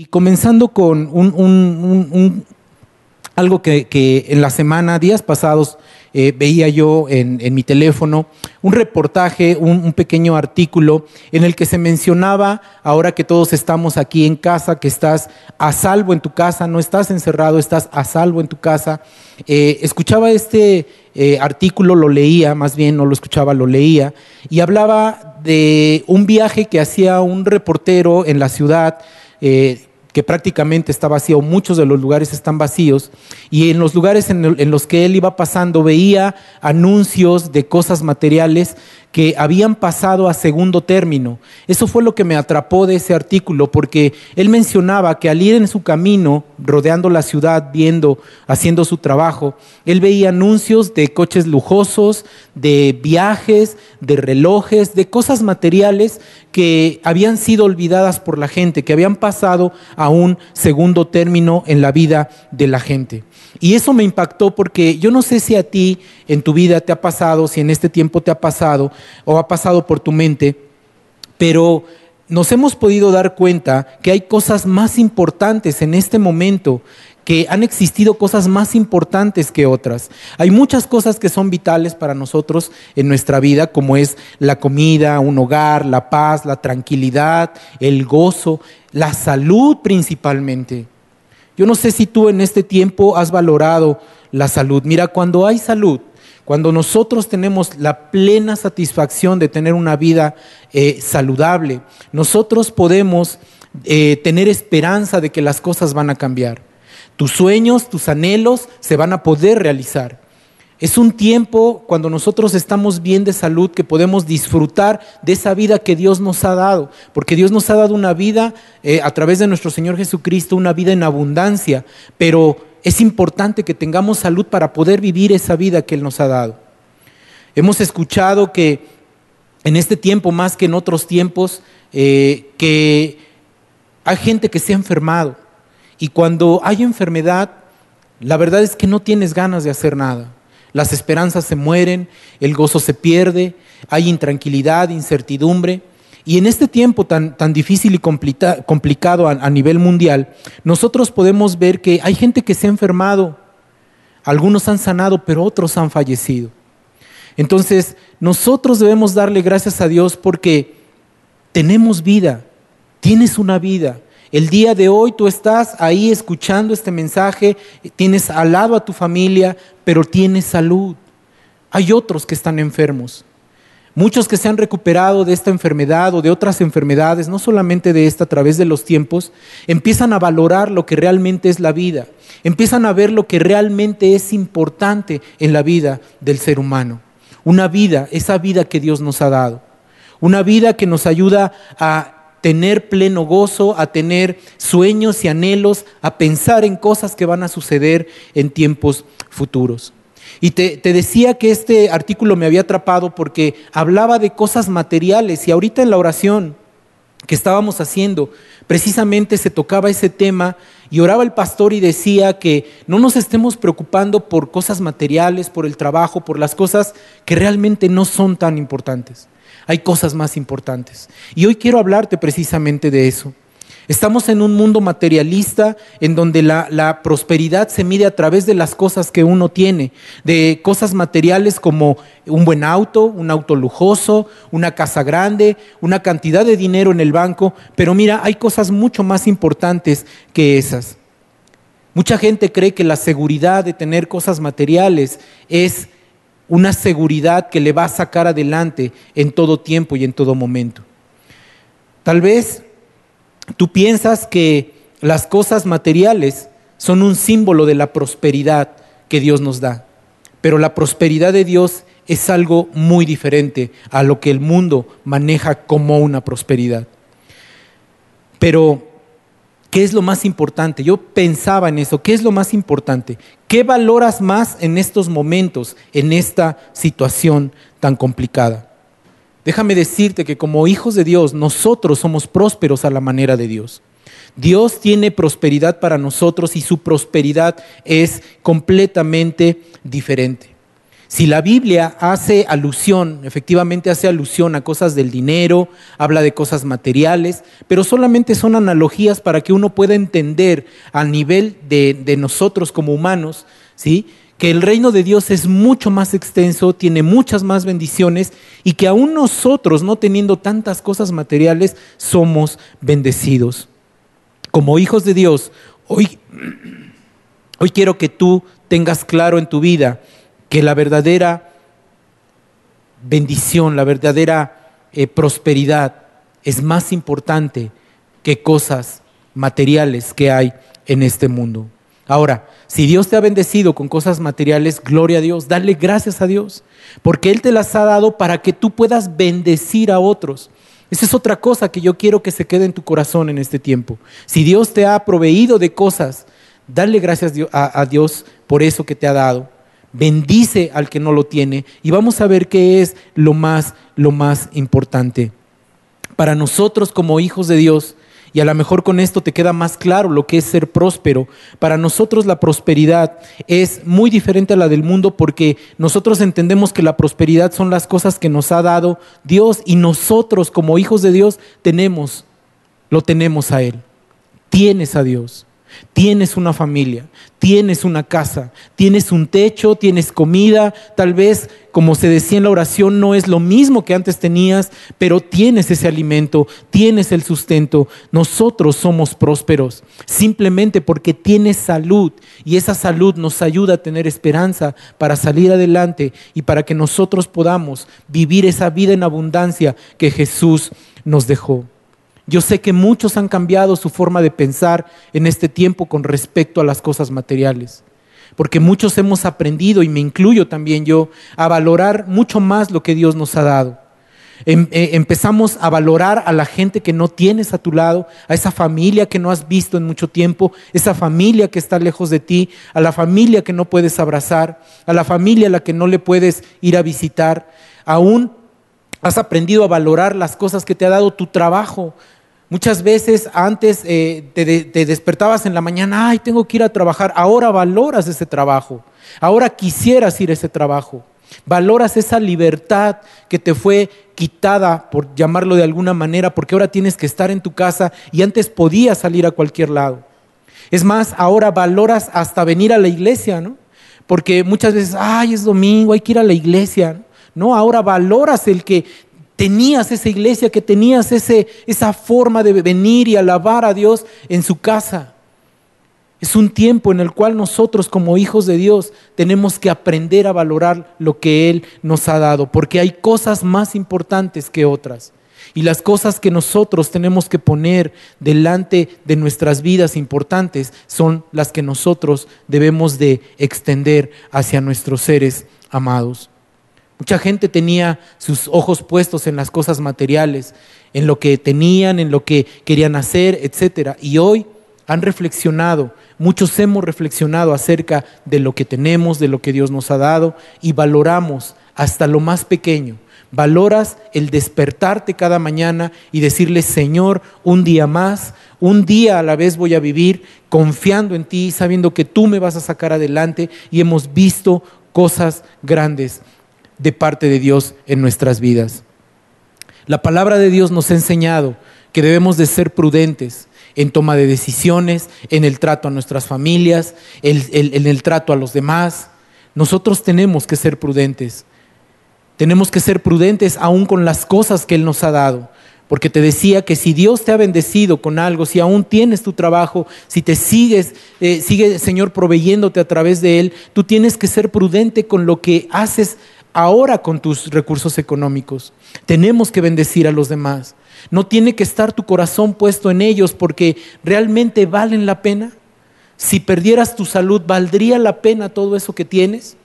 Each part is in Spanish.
Y comenzando con un, algo que, en la semana, días pasados, eh, veía yo en, mi teléfono, un reportaje, un, pequeño artículo en el que se mencionaba, ahora que todos estamos aquí en casa, que estás a salvo en tu casa, no estás encerrado, estás a salvo en tu casa. Eh, escuchaba este eh, artículo, lo leía, más bien no lo escuchaba, lo leía, y hablaba de un viaje que hacía un reportero en la ciudad que prácticamente está vacío, muchos de los lugares están vacíos, y en los lugares en, los que él iba pasando veía anuncios de cosas materiales que habían pasado a segundo término. Eso fue lo que me atrapó de ese artículo, porque él mencionaba que al ir en su camino, rodeando la ciudad, viendo, haciendo su trabajo, él veía anuncios de coches lujosos, de viajes, de relojes, de cosas materiales que habían sido olvidadas por la gente, que habían pasado a un segundo término en la vida de la gente. Y eso me impactó porque yo no sé si a ti en tu vida te ha pasado, si en este tiempo te ha pasado o ha pasado por tu mente, pero nos hemos podido dar cuenta que hay cosas más importantes en este momento que han existido cosas más importantes que otras. Hay muchas cosas que son vitales para nosotros en nuestra vida, como es la comida, un hogar, la paz, la tranquilidad, el gozo, la salud principalmente. Yo no sé si tú en este tiempo has valorado la salud. Mira, cuando hay salud, cuando nosotros tenemos la plena satisfacción de tener una vida eh, saludable, nosotros podemos eh, tener esperanza de que las cosas van a cambiar. Tus sueños, tus anhelos se van a poder realizar. Es un tiempo cuando nosotros estamos bien de salud que podemos disfrutar de esa vida que Dios nos ha dado, porque Dios nos ha dado una vida eh, a través de nuestro Señor Jesucristo, una vida en abundancia, pero es importante que tengamos salud para poder vivir esa vida que Él nos ha dado. Hemos escuchado que en este tiempo, más que en otros tiempos, eh, que hay gente que se ha enfermado y cuando hay enfermedad, la verdad es que no tienes ganas de hacer nada. Las esperanzas se mueren, el gozo se pierde, hay intranquilidad, incertidumbre. Y en este tiempo tan, tan difícil y complicado a, a nivel mundial, nosotros podemos ver que hay gente que se ha enfermado, algunos han sanado, pero otros han fallecido. Entonces, nosotros debemos darle gracias a Dios porque tenemos vida, tienes una vida, el día de hoy tú estás ahí escuchando este mensaje, tienes al lado a tu familia, pero tienes salud. Hay otros que están enfermos. Muchos que se han recuperado de esta enfermedad o de otras enfermedades, no solamente de esta a través de los tiempos, empiezan a valorar lo que realmente es la vida, empiezan a ver lo que realmente es importante en la vida del ser humano. Una vida, esa vida que Dios nos ha dado. Una vida que nos ayuda a tener pleno gozo, a tener sueños y anhelos, a pensar en cosas que van a suceder en tiempos futuros. Y te, decía que este artículo me había atrapado porque hablaba de cosas materiales y ahorita en la oración que estábamos haciendo, precisamente se tocaba ese tema y oraba el pastor y decía que no nos estemos preocupando por cosas materiales, por el trabajo, por las cosas que realmente no son tan importantes hay cosas más importantes. Y hoy quiero hablarte precisamente de eso. Estamos en un mundo materialista en donde la, prosperidad se mide a través de las cosas que uno tiene, de cosas materiales como un buen auto, un auto lujoso, una casa grande, una cantidad de dinero en el banco, pero mira, hay cosas mucho más importantes que esas. Mucha gente cree que la seguridad de tener cosas materiales es una seguridad que le va a sacar adelante en todo tiempo y en todo momento. Tal vez tú piensas que las cosas materiales son un símbolo de la prosperidad que Dios nos da, pero la prosperidad de Dios es algo muy diferente a lo que el mundo maneja como una prosperidad. Pero ¿Qué es lo más importante? Yo pensaba en eso. ¿Qué es lo más importante? ¿Qué valoras más en estos momentos, en esta situación tan complicada? Déjame decirte que como hijos de Dios, nosotros somos prósperos a la manera de Dios. Dios tiene prosperidad para nosotros y su prosperidad es completamente diferente. Si la Biblia hace alusión, efectivamente hace alusión a cosas del dinero, habla de cosas materiales, pero solamente son analogías para que uno pueda entender a nivel de, de nosotros como humanos, ¿sí? Que el reino de Dios es mucho más extenso, tiene muchas más bendiciones y que aún nosotros, no teniendo tantas cosas materiales, somos bendecidos. Como hijos de Dios, hoy, hoy quiero que tú tengas claro en tu vida que la verdadera bendición, la verdadera eh, prosperidad es más importante que cosas materiales que hay en este mundo. Ahora, si Dios te ha bendecido con cosas materiales, gloria a Dios, dale gracias a Dios, porque Él te las ha dado para que tú puedas bendecir a otros. Esa es otra cosa que yo quiero que se quede en tu corazón en este tiempo. Si Dios te ha proveído de cosas, dale gracias a Dios por eso que te ha dado. Bendice al que no lo tiene y vamos a ver qué es lo más, lo más importante. Para nosotros como hijos de Dios, y a lo mejor con esto te queda más claro lo que es ser próspero. Para nosotros la prosperidad es muy diferente a la del mundo porque nosotros entendemos que la prosperidad son las cosas que nos ha dado Dios y nosotros como hijos de Dios tenemos, lo tenemos a Él. Tienes a Dios. Tienes una familia, tienes una casa, tienes un techo, tienes comida, tal vez, como se decía en la oración, no es lo mismo que antes tenías, pero tienes ese alimento, tienes el sustento. Nosotros somos prósperos simplemente porque tienes salud y esa salud nos ayuda a tener esperanza para salir adelante y para que nosotros podamos vivir esa vida en abundancia que Jesús nos dejó. Yo sé que muchos han cambiado su forma de pensar en este tiempo con respecto a las cosas materiales, porque muchos hemos aprendido, y me incluyo también yo, a valorar mucho más lo que Dios nos ha dado. Em, eh, empezamos a valorar a la gente que no tienes a tu lado, a esa familia que no has visto en mucho tiempo, esa familia que está lejos de ti, a la familia que no puedes abrazar, a la familia a la que no le puedes ir a visitar. Aún has aprendido a valorar las cosas que te ha dado tu trabajo, Muchas veces antes eh, te, despertabas en la mañana, ay, tengo que ir a trabajar. Ahora valoras ese trabajo. Ahora quisieras ir a ese trabajo. Valoras esa libertad que te fue quitada, por llamarlo de alguna manera, porque ahora tienes que estar en tu casa y antes podías salir a cualquier lado. Es más, ahora valoras hasta venir a la iglesia, ¿no? Porque muchas veces, ay, es domingo, hay que ir a la iglesia. No, ahora valoras el que tenías esa iglesia, que tenías ese, esa forma de venir y alabar a Dios en su casa. Es un tiempo en el cual nosotros como hijos de Dios tenemos que aprender a valorar lo que Él nos ha dado, porque hay cosas más importantes que otras. Y las cosas que nosotros tenemos que poner delante de nuestras vidas importantes son las que nosotros debemos de extender hacia nuestros seres amados. Mucha gente tenía sus ojos puestos en las cosas materiales, en lo que tenían, en lo que querían hacer, etc. Y hoy han reflexionado, muchos hemos reflexionado acerca de lo que tenemos, de lo que Dios nos ha dado y valoramos hasta lo más pequeño. Valoras el despertarte cada mañana y decirle, Señor, un día más, un día a la vez voy a vivir confiando en ti, sabiendo que tú me vas a sacar adelante y hemos visto cosas grandes de parte de Dios en nuestras vidas. La palabra de Dios nos ha enseñado que debemos de ser prudentes en toma de decisiones, en el trato a nuestras familias, en el trato a los demás. Nosotros tenemos que ser prudentes. Tenemos que ser prudentes aún con las cosas que Él nos ha dado. Porque te decía que si Dios te ha bendecido con algo, si aún tienes tu trabajo, si te sigues, eh, sigue Señor proveyéndote a través de Él, tú tienes que ser prudente con lo que haces ahora con tus recursos económicos. Tenemos que bendecir a los demás. No tiene que estar tu corazón puesto en ellos porque realmente valen la pena. Si perdieras tu salud, ¿valdría la pena todo eso que tienes?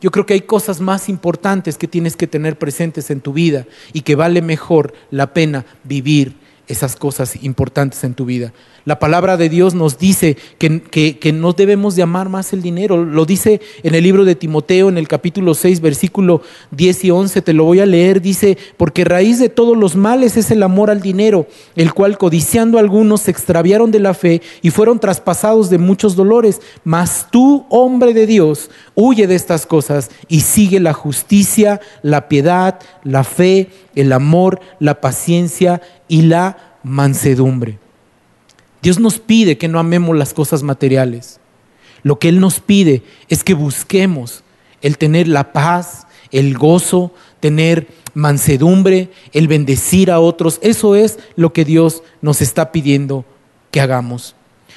Yo creo que hay cosas más importantes que tienes que tener presentes en tu vida y que vale mejor la pena vivir esas cosas importantes en tu vida. La palabra de Dios nos dice que, no debemos de amar más el dinero. Lo dice en el libro de Timoteo, en el capítulo 6, versículo 10 y 11, te lo voy a leer. Dice, porque raíz de todos los males es el amor al dinero, el cual codiciando algunos se extraviaron de la fe y fueron traspasados de muchos dolores. Mas tú, hombre de Dios, huye de estas cosas y sigue la justicia, la piedad, la fe, el amor, la paciencia y la mansedumbre. Dios nos pide que no amemos las cosas materiales. Lo que Él nos pide es que busquemos el tener la paz, el gozo, tener mansedumbre, el bendecir a otros. Eso es lo que Dios nos está pidiendo que hagamos.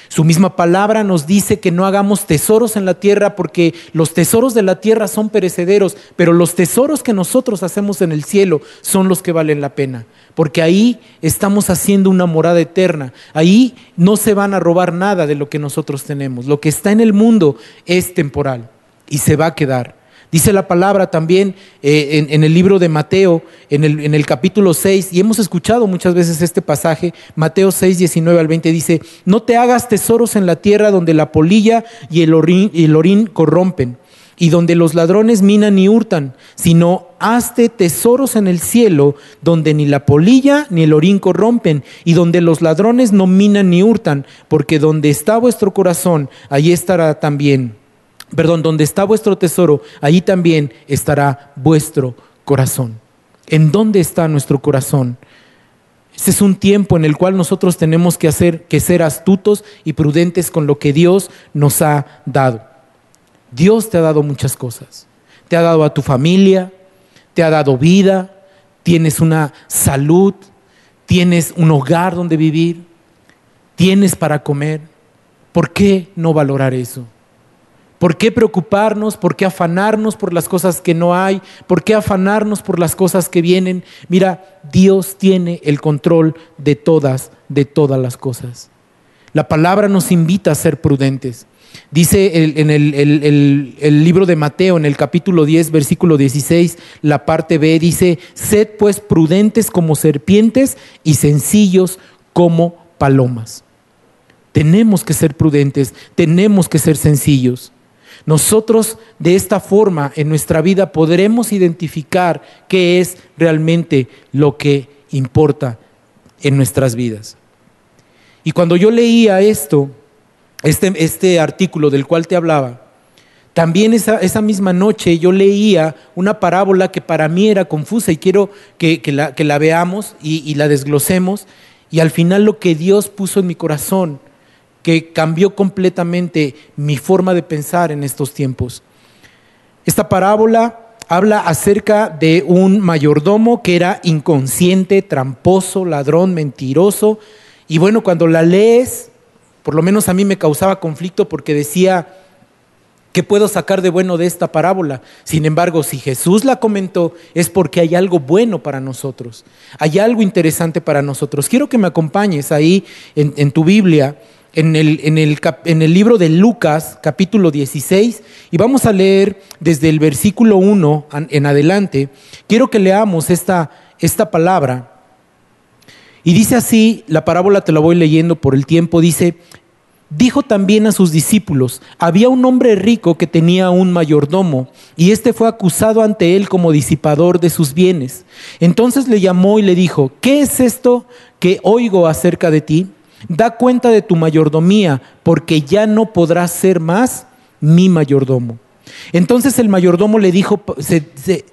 Su misma palabra nos dice que no hagamos tesoros en la tierra porque los tesoros de la tierra son perecederos, pero los tesoros que nosotros hacemos en el cielo son los que valen la pena, porque ahí estamos haciendo una morada eterna, ahí no se van a robar nada de lo que nosotros tenemos, lo que está en el mundo es temporal y se va a quedar. Dice la palabra también eh, en, el libro de Mateo, en el, en el, capítulo 6, y hemos escuchado muchas veces este pasaje, Mateo 6, 19 al 20, dice, no te hagas tesoros en la tierra donde la polilla y el orín, el corrompen, y donde los ladrones minan y hurtan, sino hazte tesoros en el cielo donde ni la polilla ni el orín corrompen, y donde los ladrones no minan ni hurtan, porque donde está vuestro corazón, allí estará también perdón, donde está vuestro tesoro, allí también estará vuestro corazón. ¿En dónde está nuestro corazón? Este es un tiempo en el cual nosotros tenemos que hacer que ser astutos y prudentes con lo que Dios nos ha dado. Dios te ha dado muchas cosas. Te ha dado a tu familia, te ha dado vida, tienes una salud, tienes un hogar donde vivir, tienes para comer. ¿Por qué no valorar eso? ¿Por qué preocuparnos? ¿Por qué afanarnos por las cosas que no hay? ¿Por qué afanarnos por las cosas que vienen? Mira, Dios tiene el control de todas, de todas las cosas. La palabra nos invita a ser prudentes. Dice en el, libro de Mateo, en el capítulo 10, versículo 16, la parte B, dice, sed pues prudentes como serpientes y sencillos como palomas. Tenemos que ser prudentes, tenemos que ser sencillos. Nosotros de esta forma en nuestra vida podremos identificar qué es realmente lo que importa en nuestras vidas. Y cuando yo leía esto, este, este artículo del cual te hablaba, también esa, misma noche yo leía una parábola que para mí era confusa y quiero que, la, que la, veamos y, y la desglosemos. Y al final lo que Dios puso en mi corazón que cambió completamente mi forma de pensar en estos tiempos. Esta parábola habla acerca de un mayordomo que era inconsciente, tramposo, ladrón, mentiroso. Y bueno, cuando la lees, por lo menos a mí me causaba conflicto porque decía, ¿qué puedo sacar de bueno de esta parábola? Sin embargo, si Jesús la comentó, es porque hay algo bueno para nosotros, hay algo interesante para nosotros. Quiero que me acompañes ahí en, en tu Biblia en el, en, el, en el, libro de Lucas, capítulo 16, y vamos a leer desde el versículo 1 en adelante. Quiero que leamos esta, esta palabra. Y dice así, la parábola te la voy leyendo por el tiempo, dice, dijo también a sus discípulos, había un hombre rico que tenía un mayordomo, y éste fue acusado ante él como disipador de sus bienes. Entonces le llamó y le dijo, ¿qué es esto que oigo acerca de ti? Da cuenta de tu mayordomía, porque ya no podrás ser más mi mayordomo. Entonces el mayordomo le dijo,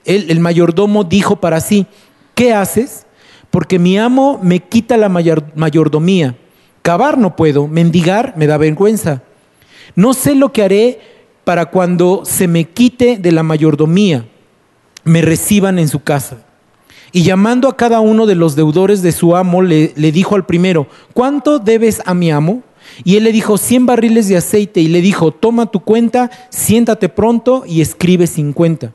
el, mayordomo dijo para sí, ¿qué haces? Porque mi amo me quita la mayordomía. Cavar no puedo, mendigar me da vergüenza. No sé lo que haré para cuando se me quite de la mayordomía, me reciban en su casa. Y llamando a cada uno de los deudores de su amo, le, dijo al primero, ¿cuánto debes a mi amo? Y él le dijo, cien barriles de aceite. Y le dijo, toma tu cuenta, siéntate pronto y escribe cincuenta.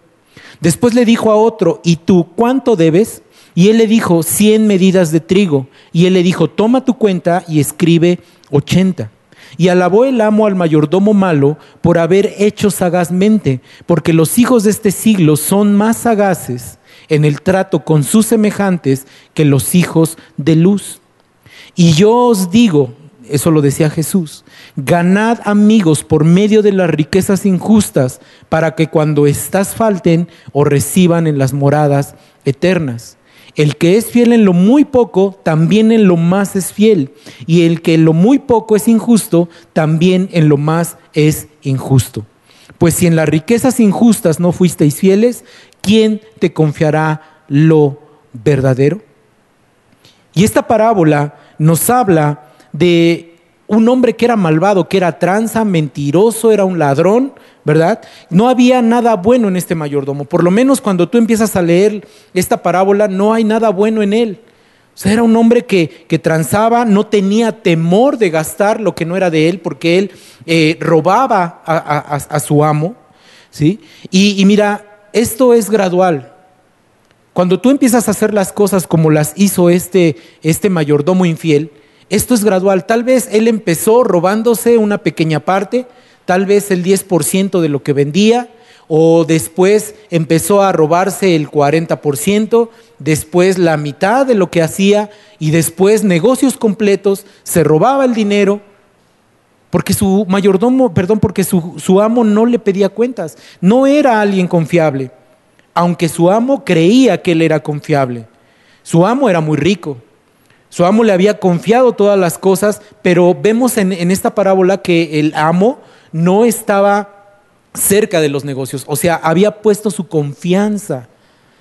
Después le dijo a otro, ¿y tú cuánto debes? Y él le dijo, cien medidas de trigo. Y él le dijo, toma tu cuenta y escribe ochenta. Y alabó el amo al mayordomo malo por haber hecho sagazmente, porque los hijos de este siglo son más sagaces en el trato con sus semejantes que los hijos de luz. Y yo os digo, eso lo decía Jesús, ganad amigos por medio de las riquezas injustas para que cuando éstas falten o reciban en las moradas eternas. El que es fiel en lo muy poco, también en lo más es fiel. Y el que en lo muy poco es injusto, también en lo más es injusto. Pues si en las riquezas injustas no fuisteis fieles, ¿quién te confiará lo verdadero? Y esta parábola nos habla de un hombre que era malvado, que era tranza, mentiroso, era un ladrón, ¿verdad? No había nada bueno en este mayordomo. Por lo menos cuando tú empiezas a leer esta parábola, no hay nada bueno en él. O sea, era un hombre que, que transaba, no tenía temor de gastar lo que no era de él, porque él eh, robaba a, su amo. ¿sí? Y, y mira, esto es gradual. Cuando tú empiezas a hacer las cosas como las hizo este, este mayordomo infiel, esto es gradual. Tal vez él empezó robándose una pequeña parte, tal vez el 10% de lo que vendía, o después empezó a robarse el 40%, después la mitad de lo que hacía, y después negocios completos, se robaba el dinero, porque su mayordomo, perdón, porque su, amo no le pedía cuentas, no era alguien confiable, aunque su amo creía que él era confiable. Su amo era muy rico, su amo le había confiado todas las cosas, pero vemos en, esta parábola que el amo no estaba cerca de los negocios, o sea, había puesto su confianza,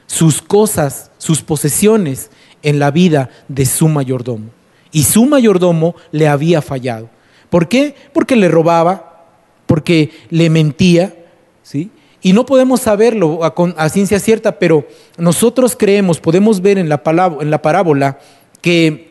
sus cosas, sus posesiones en la vida de su mayordomo. Y su mayordomo le había fallado. ¿Por qué? Porque le robaba, porque le mentía, ¿sí? Y no podemos saberlo a, ciencia cierta, pero nosotros creemos, podemos ver en la, en la parábola que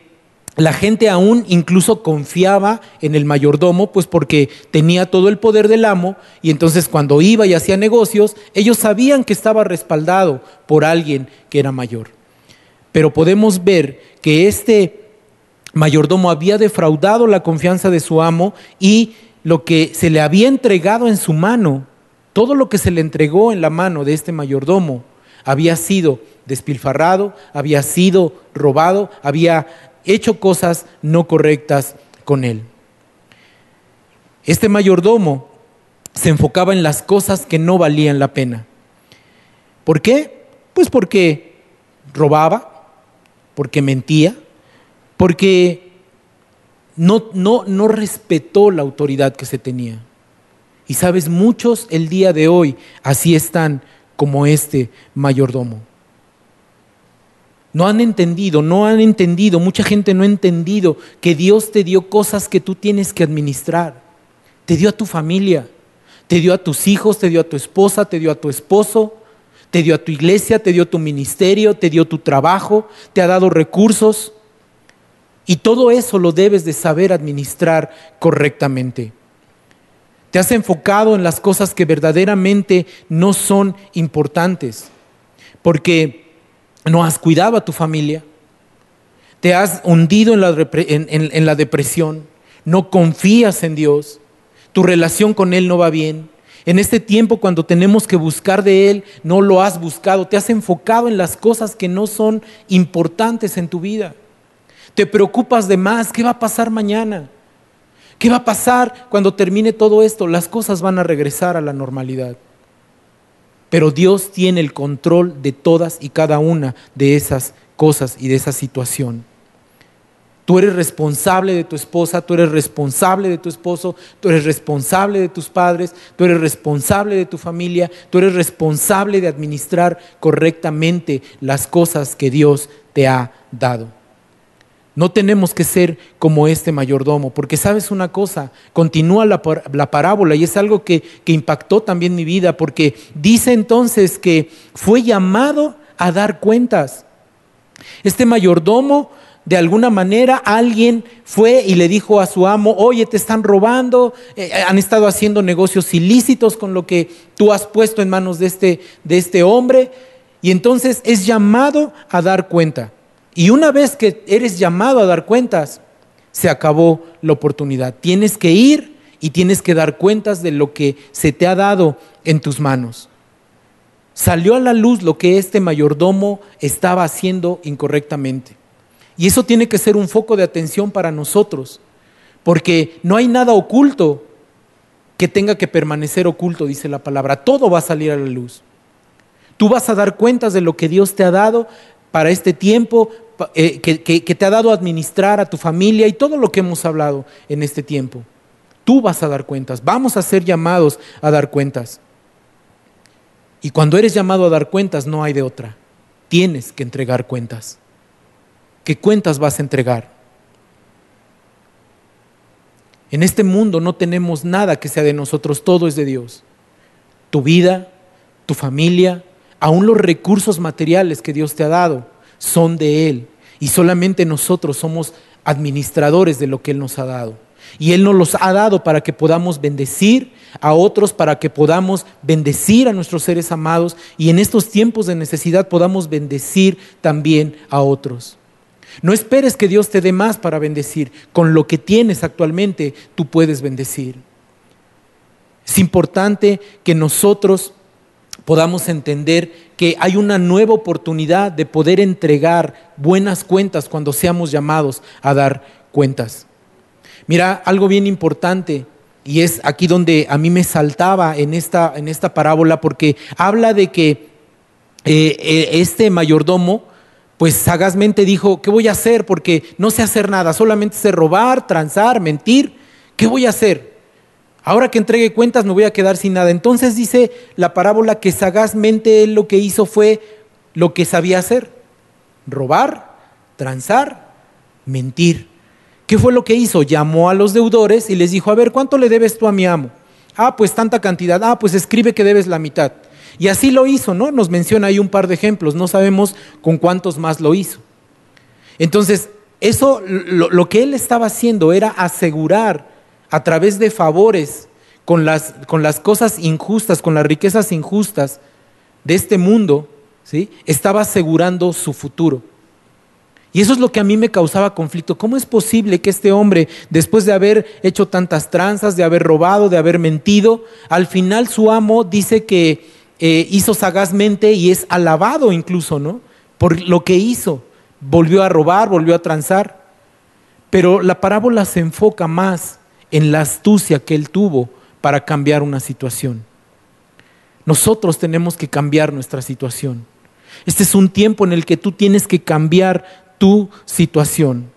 la gente aún incluso confiaba en el mayordomo, pues porque tenía todo el poder del amo y entonces cuando iba y hacía negocios, ellos sabían que estaba respaldado por alguien que era mayor. Pero podemos ver que este mayordomo había defraudado la confianza de su amo y lo que se le había entregado en su mano, todo lo que se le entregó en la mano de este mayordomo, había sido despilfarrado, había sido robado, había hecho cosas no correctas con él. Este mayordomo se enfocaba en las cosas que no valían la pena. ¿Por qué? Pues porque robaba, porque mentía, porque no, no, no respetó la autoridad que se tenía. Y sabes, muchos el día de hoy así están como este mayordomo. No han entendido, no han entendido, mucha gente no ha entendido que Dios te dio cosas que tú tienes que administrar. Te dio a tu familia, te dio a tus hijos, te dio a tu esposa, te dio a tu esposo, te dio a tu iglesia, te dio tu ministerio, te dio tu trabajo, te ha dado recursos. Y todo eso lo debes de saber administrar correctamente. Te has enfocado en las cosas que verdaderamente no son importantes. Porque no has cuidado a tu familia, te has hundido en la, depresión, no confías en Dios, tu relación con Él no va bien. En este tiempo cuando tenemos que buscar de Él, no lo has buscado, te has enfocado en las cosas que no son importantes en tu vida. Te preocupas de más, ¿qué va a pasar mañana? ¿Qué va a pasar cuando termine todo esto? Las cosas van a regresar a la normalidad. Pero Dios tiene el control de todas y cada una de esas cosas y de esa situación. Tú eres responsable de tu esposa, tú eres responsable de tu esposo, tú eres responsable de tus padres, tú eres responsable de tu familia, tú eres responsable de administrar correctamente las cosas que Dios te ha dado. No tenemos que ser como este mayordomo, porque sabes una cosa, continúa la, parábola y es algo que, que impactó también mi vida, porque dice entonces que fue llamado a dar cuentas. Este mayordomo de alguna manera alguien fue y le dijo a su amo, oye, te están robando, eh, han estado haciendo negocios ilícitos con lo que tú has puesto en manos de este, de este hombre, y entonces es llamado a dar cuenta. Y una vez que eres llamado a dar cuentas, se acabó la oportunidad. Tienes que ir y tienes que dar cuentas de lo que se te ha dado en tus manos. Salió a la luz lo que este mayordomo estaba haciendo incorrectamente. Y eso tiene que ser un foco de atención para nosotros, porque no hay nada oculto que tenga que permanecer oculto, dice la palabra. Todo va a salir a la luz. Tú vas a dar cuentas de lo que Dios te ha dado para este tiempo, eh, que, que te ha dado a administrar a tu familia y todo lo que hemos hablado en este tiempo. Tú vas a dar cuentas. Vamos a ser llamados a dar cuentas. Y cuando eres llamado a dar cuentas, no hay de otra. Tienes que entregar cuentas. ¿Qué cuentas vas a entregar? En este mundo no tenemos nada que sea de nosotros, todo es de Dios. Tu vida, tu familia, aún los recursos materiales que Dios te ha dado son de Él. Y solamente nosotros somos administradores de lo que Él nos ha dado. Y Él nos los ha dado para que podamos bendecir a otros, para que podamos bendecir a nuestros seres amados y en estos tiempos de necesidad podamos bendecir también a otros. No esperes que Dios te dé más para bendecir. Con lo que tienes actualmente, tú puedes bendecir. Es importante que nosotros podamos entender que hay una nueva oportunidad de poder entregar buenas cuentas cuando seamos llamados a dar cuentas. Mira, algo bien importante, y es aquí donde a mí me saltaba en esta, en esta parábola, porque habla de que eh, eh, este mayordomo, pues sagazmente dijo, ¿qué voy a hacer? Porque no sé hacer nada, solamente sé robar, transar, mentir. ¿Qué voy a hacer? Ahora que entregue cuentas me voy a quedar sin nada. Entonces dice la parábola que sagazmente él lo que hizo fue lo que sabía hacer. Robar, transar, mentir. ¿Qué fue lo que hizo? Llamó a los deudores y les dijo, a ver, ¿cuánto le debes tú a mi amo? Ah, pues tanta cantidad. Ah, pues escribe que debes la mitad. Y así lo hizo, ¿no? Nos menciona ahí un par de ejemplos. No sabemos con cuántos más lo hizo. Entonces, eso, lo, lo que él estaba haciendo era asegurar a través de favores con las, con las cosas injustas, con las riquezas injustas de este mundo, ¿sí? Estaba asegurando su futuro. Y eso es lo que a mí me causaba conflicto. ¿Cómo es posible que este hombre, después de haber hecho tantas tranzas, de haber robado, de haber mentido, al final su amo dice que eh, hizo sagazmente y es alabado incluso, ¿no? Por lo que hizo. Volvió a robar, volvió a transar. Pero la parábola se enfoca más en la astucia que él tuvo para cambiar una situación. Nosotros tenemos que cambiar nuestra situación. Este es un tiempo en el que tú tienes que cambiar tu situación.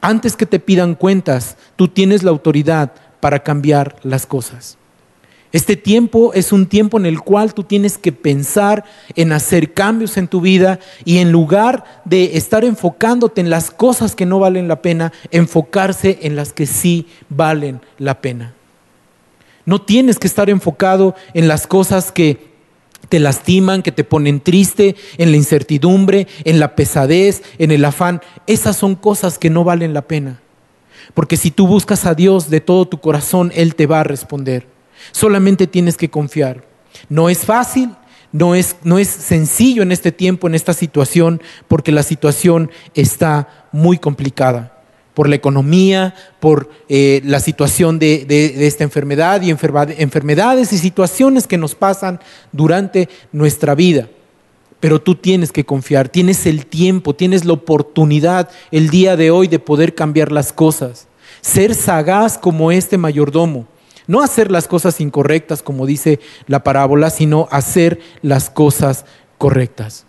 Antes que te pidan cuentas, tú tienes la autoridad para cambiar las cosas. Este tiempo es un tiempo en el cual tú tienes que pensar en hacer cambios en tu vida y en lugar de estar enfocándote en las cosas que no valen la pena, enfocarse en las que sí valen la pena. No tienes que estar enfocado en las cosas que te lastiman, que te ponen triste, en la incertidumbre, en la pesadez, en el afán. Esas son cosas que no valen la pena. Porque si tú buscas a Dios de todo tu corazón, Él te va a responder. Solamente tienes que confiar. No es fácil, no es, no es sencillo en este tiempo, en esta situación, porque la situación está muy complicada por la economía, por eh, la situación de, esta enfermedad y enfermedades y situaciones que nos pasan durante nuestra vida. Pero tú tienes que confiar, tienes el tiempo, tienes la oportunidad el día de hoy de poder cambiar las cosas. Ser sagaz como este mayordomo. No hacer las cosas incorrectas como dice la parábola, sino hacer las cosas correctas.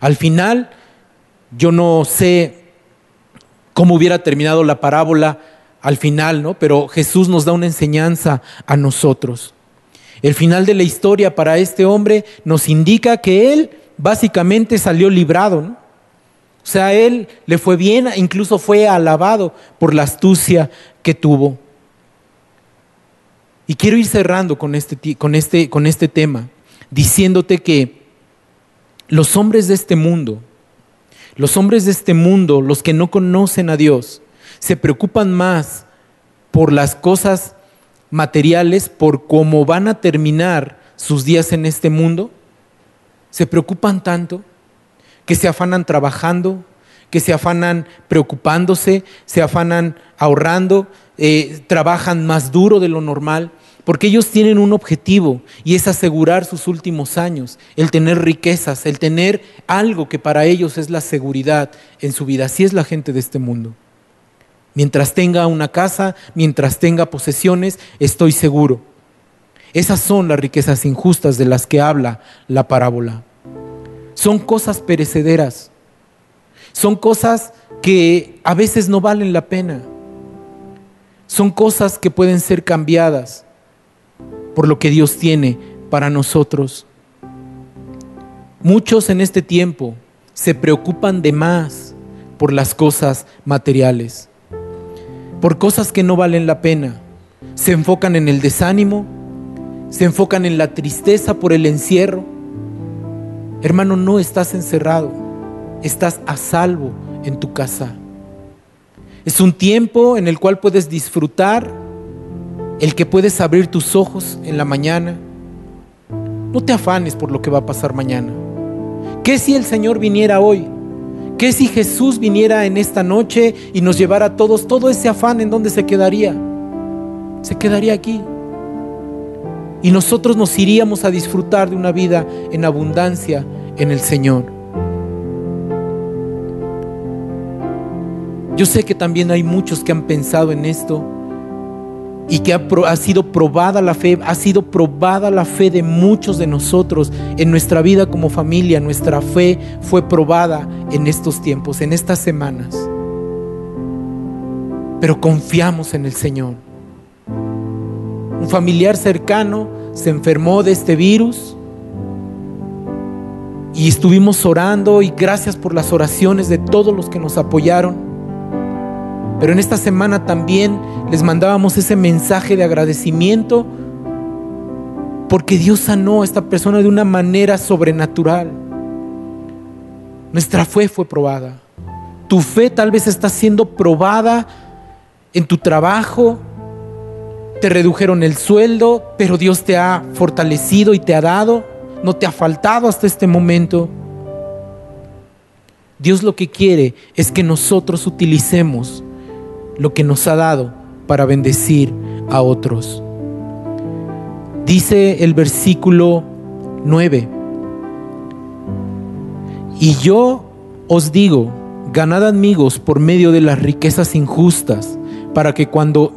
Al final, yo no sé cómo hubiera terminado la parábola al final, ¿no? Pero Jesús nos da una enseñanza a nosotros. El final de la historia para este hombre nos indica que él básicamente salió librado. O sea, él le fue bien, incluso fue alabado por la astucia que tuvo. Y quiero ir cerrando con este, con este, con este tema, diciéndote que los hombres de este mundo, los hombres de este mundo, los que no conocen a Dios, se preocupan más por las cosas materiales, por cómo van a terminar sus días en este mundo. Se preocupan tanto que se afanan trabajando, que se afanan preocupándose, se afanan ahorrando, eh, trabajan más duro de lo normal porque ellos tienen un objetivo y es asegurar sus últimos años, el tener riquezas, el tener algo que para ellos es la seguridad en su vida. Así es la gente de este mundo. Mientras tenga una casa, mientras tenga posesiones, estoy seguro. Esas son las riquezas injustas de las que habla la parábola. Son cosas perecederas. Son cosas que a veces no valen la pena. Son cosas que pueden ser cambiadas por lo que Dios tiene para nosotros. Muchos en este tiempo se preocupan de más por las cosas materiales, por cosas que no valen la pena. Se enfocan en el desánimo, se enfocan en la tristeza por el encierro. Hermano, no estás encerrado, estás a salvo en tu casa. Es un tiempo en el cual puedes disfrutar, el que puedes abrir tus ojos en la mañana. No te afanes por lo que va a pasar mañana. ¿Qué si el Señor viniera hoy? ¿Qué si Jesús viniera en esta noche y nos llevara a todos todo ese afán en dónde se quedaría? Se quedaría aquí. Y nosotros nos iríamos a disfrutar de una vida en abundancia en el Señor. Yo sé que también hay muchos que han pensado en esto y que ha, sido probada la fe, ha sido probada la fe de muchos de nosotros en nuestra vida como familia. Nuestra fe fue probada en estos tiempos, en estas semanas. Pero confiamos en el Señor. Un familiar cercano se enfermó de este virus y estuvimos orando y gracias por las oraciones de todos los que nos apoyaron. Pero en esta semana también les mandábamos ese mensaje de agradecimiento porque Dios sanó a esta persona de una manera sobrenatural. Nuestra fe fue probada. Tu fe tal vez está siendo probada en tu trabajo. Te redujeron el sueldo, pero Dios te ha fortalecido y te ha dado. No te ha faltado hasta este momento. Dios lo que quiere es que nosotros utilicemos lo que nos ha dado para bendecir a otros. Dice el versículo 9, y yo os digo, ganad amigos por medio de las riquezas injustas, para que cuando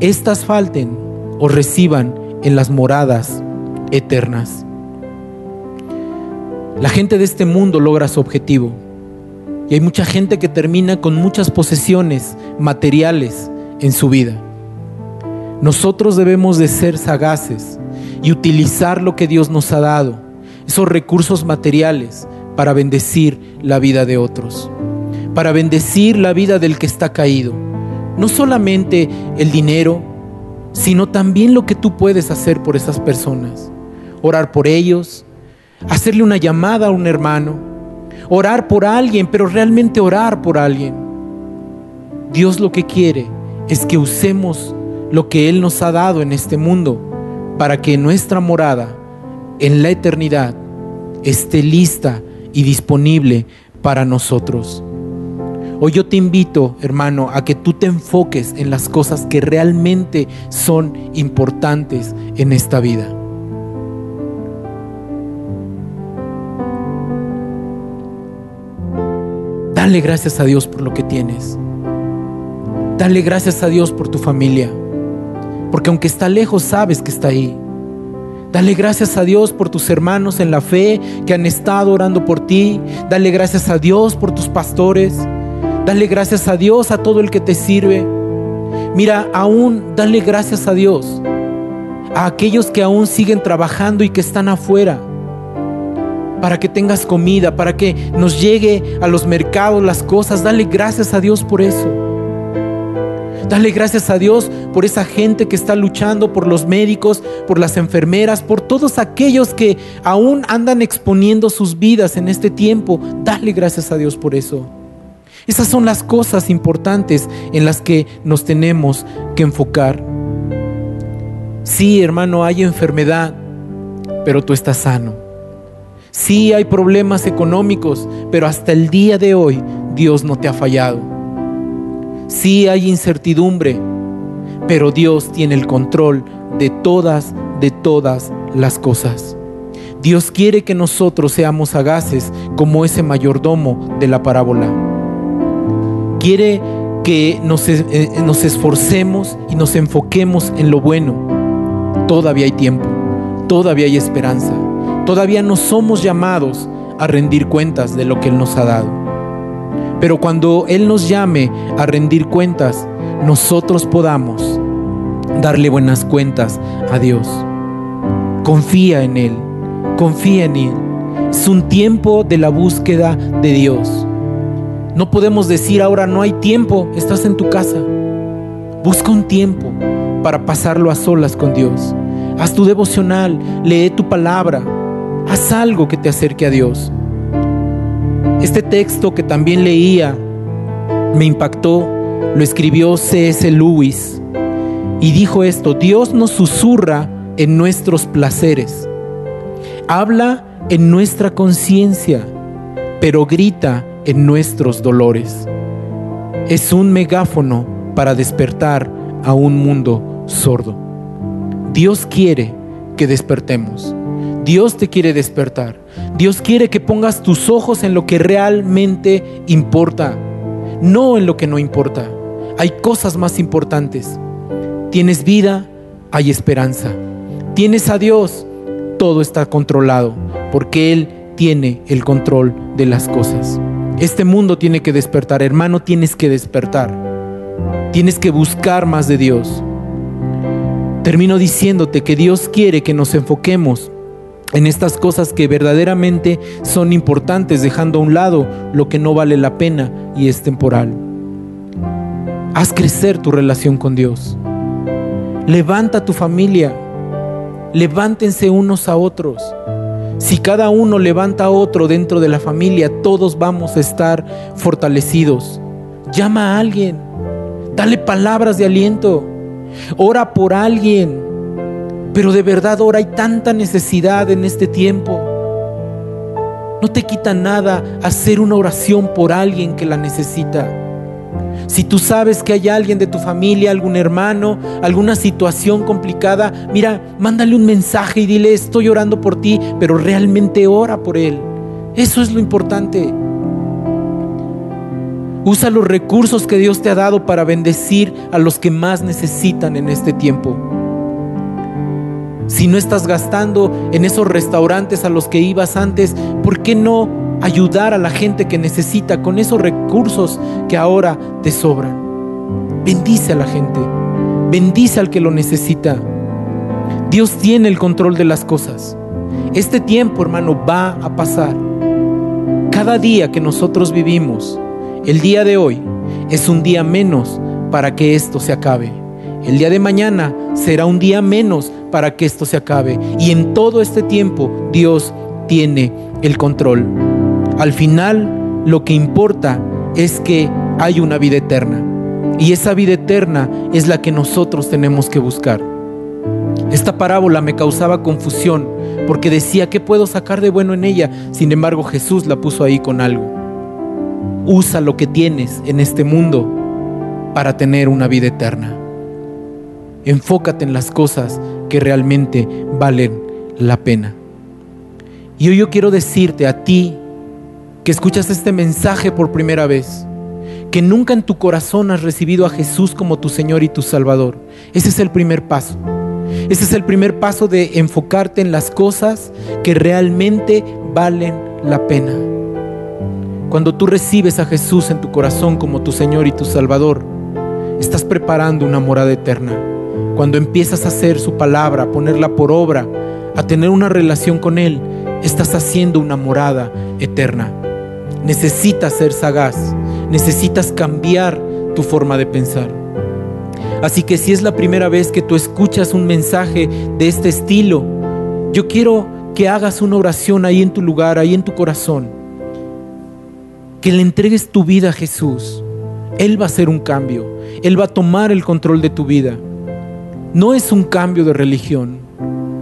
éstas falten, os reciban en las moradas eternas. La gente de este mundo logra su objetivo y hay mucha gente que termina con muchas posesiones materiales en su vida. Nosotros debemos de ser sagaces y utilizar lo que Dios nos ha dado, esos recursos materiales, para bendecir la vida de otros, para bendecir la vida del que está caído. No solamente el dinero, sino también lo que tú puedes hacer por esas personas. Orar por ellos, hacerle una llamada a un hermano, orar por alguien, pero realmente orar por alguien. Dios lo que quiere es que usemos lo que Él nos ha dado en este mundo para que nuestra morada en la eternidad esté lista y disponible para nosotros. Hoy yo te invito, hermano, a que tú te enfoques en las cosas que realmente son importantes en esta vida. Dale gracias a Dios por lo que tienes. Dale gracias a Dios por tu familia. Porque aunque está lejos, sabes que está ahí. Dale gracias a Dios por tus hermanos en la fe que han estado orando por ti. Dale gracias a Dios por tus pastores. Dale gracias a Dios a todo el que te sirve. Mira, aún dale gracias a Dios a aquellos que aún siguen trabajando y que están afuera para que tengas comida, para que nos llegue a los mercados las cosas. Dale gracias a Dios por eso. Dale gracias a Dios por esa gente que está luchando, por los médicos, por las enfermeras, por todos aquellos que aún andan exponiendo sus vidas en este tiempo. Dale gracias a Dios por eso. Esas son las cosas importantes en las que nos tenemos que enfocar. Sí, hermano, hay enfermedad, pero tú estás sano. Sí hay problemas económicos, pero hasta el día de hoy Dios no te ha fallado. Sí hay incertidumbre, pero Dios tiene el control de todas, de todas las cosas. Dios quiere que nosotros seamos sagaces como ese mayordomo de la parábola. Quiere que nos, eh, nos esforcemos y nos enfoquemos en lo bueno. Todavía hay tiempo, todavía hay esperanza, todavía no somos llamados a rendir cuentas de lo que Él nos ha dado. Pero cuando Él nos llame a rendir cuentas, nosotros podamos darle buenas cuentas a Dios. Confía en Él, confía en Él. Es un tiempo de la búsqueda de Dios. No podemos decir ahora no hay tiempo, estás en tu casa. Busca un tiempo para pasarlo a solas con Dios. Haz tu devocional, lee tu palabra, haz algo que te acerque a Dios. Este texto que también leía me impactó, lo escribió C.S. Lewis y dijo esto, Dios nos susurra en nuestros placeres, habla en nuestra conciencia, pero grita en nuestros dolores. Es un megáfono para despertar a un mundo sordo. Dios quiere que despertemos. Dios te quiere despertar. Dios quiere que pongas tus ojos en lo que realmente importa, no en lo que no importa. Hay cosas más importantes. Tienes vida, hay esperanza. Tienes a Dios, todo está controlado, porque Él tiene el control de las cosas. Este mundo tiene que despertar, hermano, tienes que despertar. Tienes que buscar más de Dios. Termino diciéndote que Dios quiere que nos enfoquemos en estas cosas que verdaderamente son importantes, dejando a un lado lo que no vale la pena y es temporal. Haz crecer tu relación con Dios. Levanta tu familia. Levántense unos a otros. Si cada uno levanta a otro dentro de la familia, todos vamos a estar fortalecidos. Llama a alguien, dale palabras de aliento, ora por alguien. Pero de verdad ahora hay tanta necesidad en este tiempo. No te quita nada hacer una oración por alguien que la necesita. Si tú sabes que hay alguien de tu familia, algún hermano, alguna situación complicada, mira, mándale un mensaje y dile, estoy orando por ti, pero realmente ora por él. Eso es lo importante. Usa los recursos que Dios te ha dado para bendecir a los que más necesitan en este tiempo. Si no estás gastando en esos restaurantes a los que ibas antes, ¿por qué no ayudar a la gente que necesita con esos recursos que ahora te sobran. Bendice a la gente, bendice al que lo necesita. Dios tiene el control de las cosas. Este tiempo, hermano, va a pasar. Cada día que nosotros vivimos, el día de hoy, es un día menos para que esto se acabe. El día de mañana será un día menos para que esto se acabe. Y en todo este tiempo Dios tiene el control. Al final lo que importa es que hay una vida eterna. Y esa vida eterna es la que nosotros tenemos que buscar. Esta parábola me causaba confusión porque decía, ¿qué puedo sacar de bueno en ella? Sin embargo, Jesús la puso ahí con algo. Usa lo que tienes en este mundo para tener una vida eterna. Enfócate en las cosas que realmente valen la pena. Y hoy yo quiero decirte a ti que escuchas este mensaje por primera vez, que nunca en tu corazón has recibido a Jesús como tu Señor y tu Salvador. Ese es el primer paso. Ese es el primer paso de enfocarte en las cosas que realmente valen la pena. Cuando tú recibes a Jesús en tu corazón como tu Señor y tu Salvador, estás preparando una morada eterna. Cuando empiezas a hacer su palabra, a ponerla por obra, a tener una relación con Él, estás haciendo una morada eterna. Necesitas ser sagaz, necesitas cambiar tu forma de pensar. Así que si es la primera vez que tú escuchas un mensaje de este estilo, yo quiero que hagas una oración ahí en tu lugar, ahí en tu corazón. Que le entregues tu vida a Jesús. Él va a hacer un cambio. Él va a tomar el control de tu vida. No es un cambio de religión.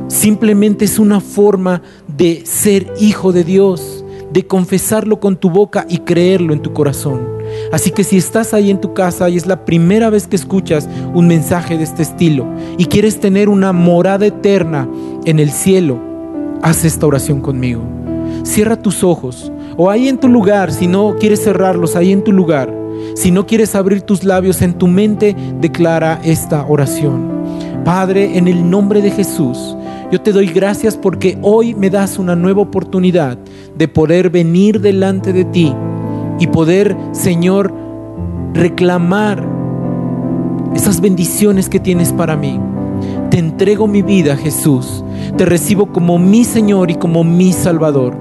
Simplemente es una forma de ser hijo de Dios de confesarlo con tu boca y creerlo en tu corazón. Así que si estás ahí en tu casa y es la primera vez que escuchas un mensaje de este estilo y quieres tener una morada eterna en el cielo, haz esta oración conmigo. Cierra tus ojos o ahí en tu lugar, si no quieres cerrarlos, ahí en tu lugar. Si no quieres abrir tus labios en tu mente, declara esta oración. Padre, en el nombre de Jesús, yo te doy gracias porque hoy me das una nueva oportunidad de poder venir delante de ti y poder, Señor, reclamar esas bendiciones que tienes para mí. Te entrego mi vida, Jesús. Te recibo como mi Señor y como mi Salvador.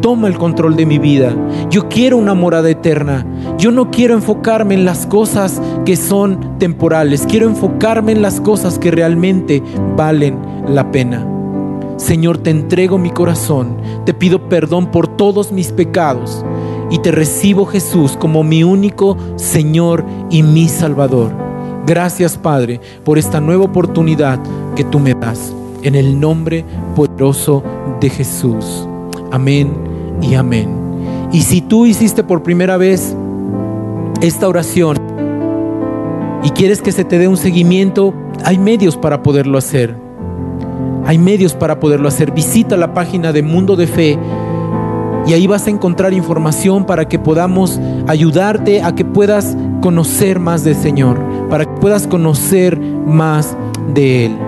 Toma el control de mi vida. Yo quiero una morada eterna. Yo no quiero enfocarme en las cosas que son temporales. Quiero enfocarme en las cosas que realmente valen la pena. Señor, te entrego mi corazón. Te pido perdón por todos mis pecados. Y te recibo, Jesús, como mi único Señor y mi Salvador. Gracias, Padre, por esta nueva oportunidad que tú me das. En el nombre poderoso de Jesús. Amén y amén. Y si tú hiciste por primera vez esta oración y quieres que se te dé un seguimiento, hay medios para poderlo hacer. Hay medios para poderlo hacer. Visita la página de Mundo de Fe y ahí vas a encontrar información para que podamos ayudarte a que puedas conocer más del Señor, para que puedas conocer más de Él.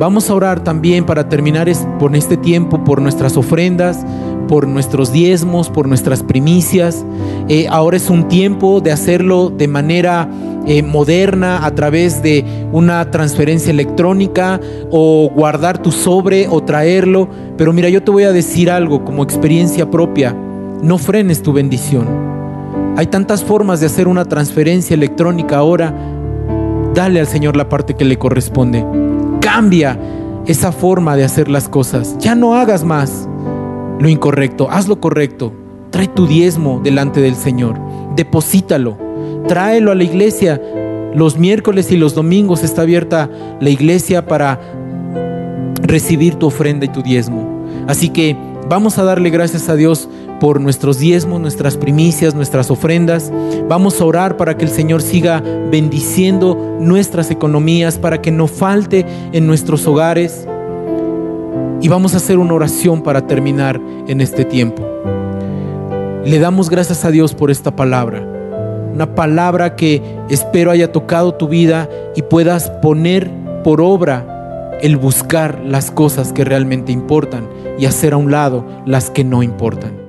Vamos a orar también para terminar por este tiempo, por nuestras ofrendas, por nuestros diezmos, por nuestras primicias. Eh, ahora es un tiempo de hacerlo de manera eh, moderna a través de una transferencia electrónica o guardar tu sobre o traerlo. Pero mira, yo te voy a decir algo como experiencia propia. No frenes tu bendición. Hay tantas formas de hacer una transferencia electrónica ahora. Dale al Señor la parte que le corresponde. Cambia esa forma de hacer las cosas. Ya no hagas más lo incorrecto, haz lo correcto. Trae tu diezmo delante del Señor. Deposítalo. Tráelo a la iglesia. Los miércoles y los domingos está abierta la iglesia para recibir tu ofrenda y tu diezmo. Así que vamos a darle gracias a Dios por nuestros diezmos, nuestras primicias, nuestras ofrendas. Vamos a orar para que el Señor siga bendiciendo nuestras economías, para que no falte en nuestros hogares. Y vamos a hacer una oración para terminar en este tiempo. Le damos gracias a Dios por esta palabra. Una palabra que espero haya tocado tu vida y puedas poner por obra el buscar las cosas que realmente importan y hacer a un lado las que no importan.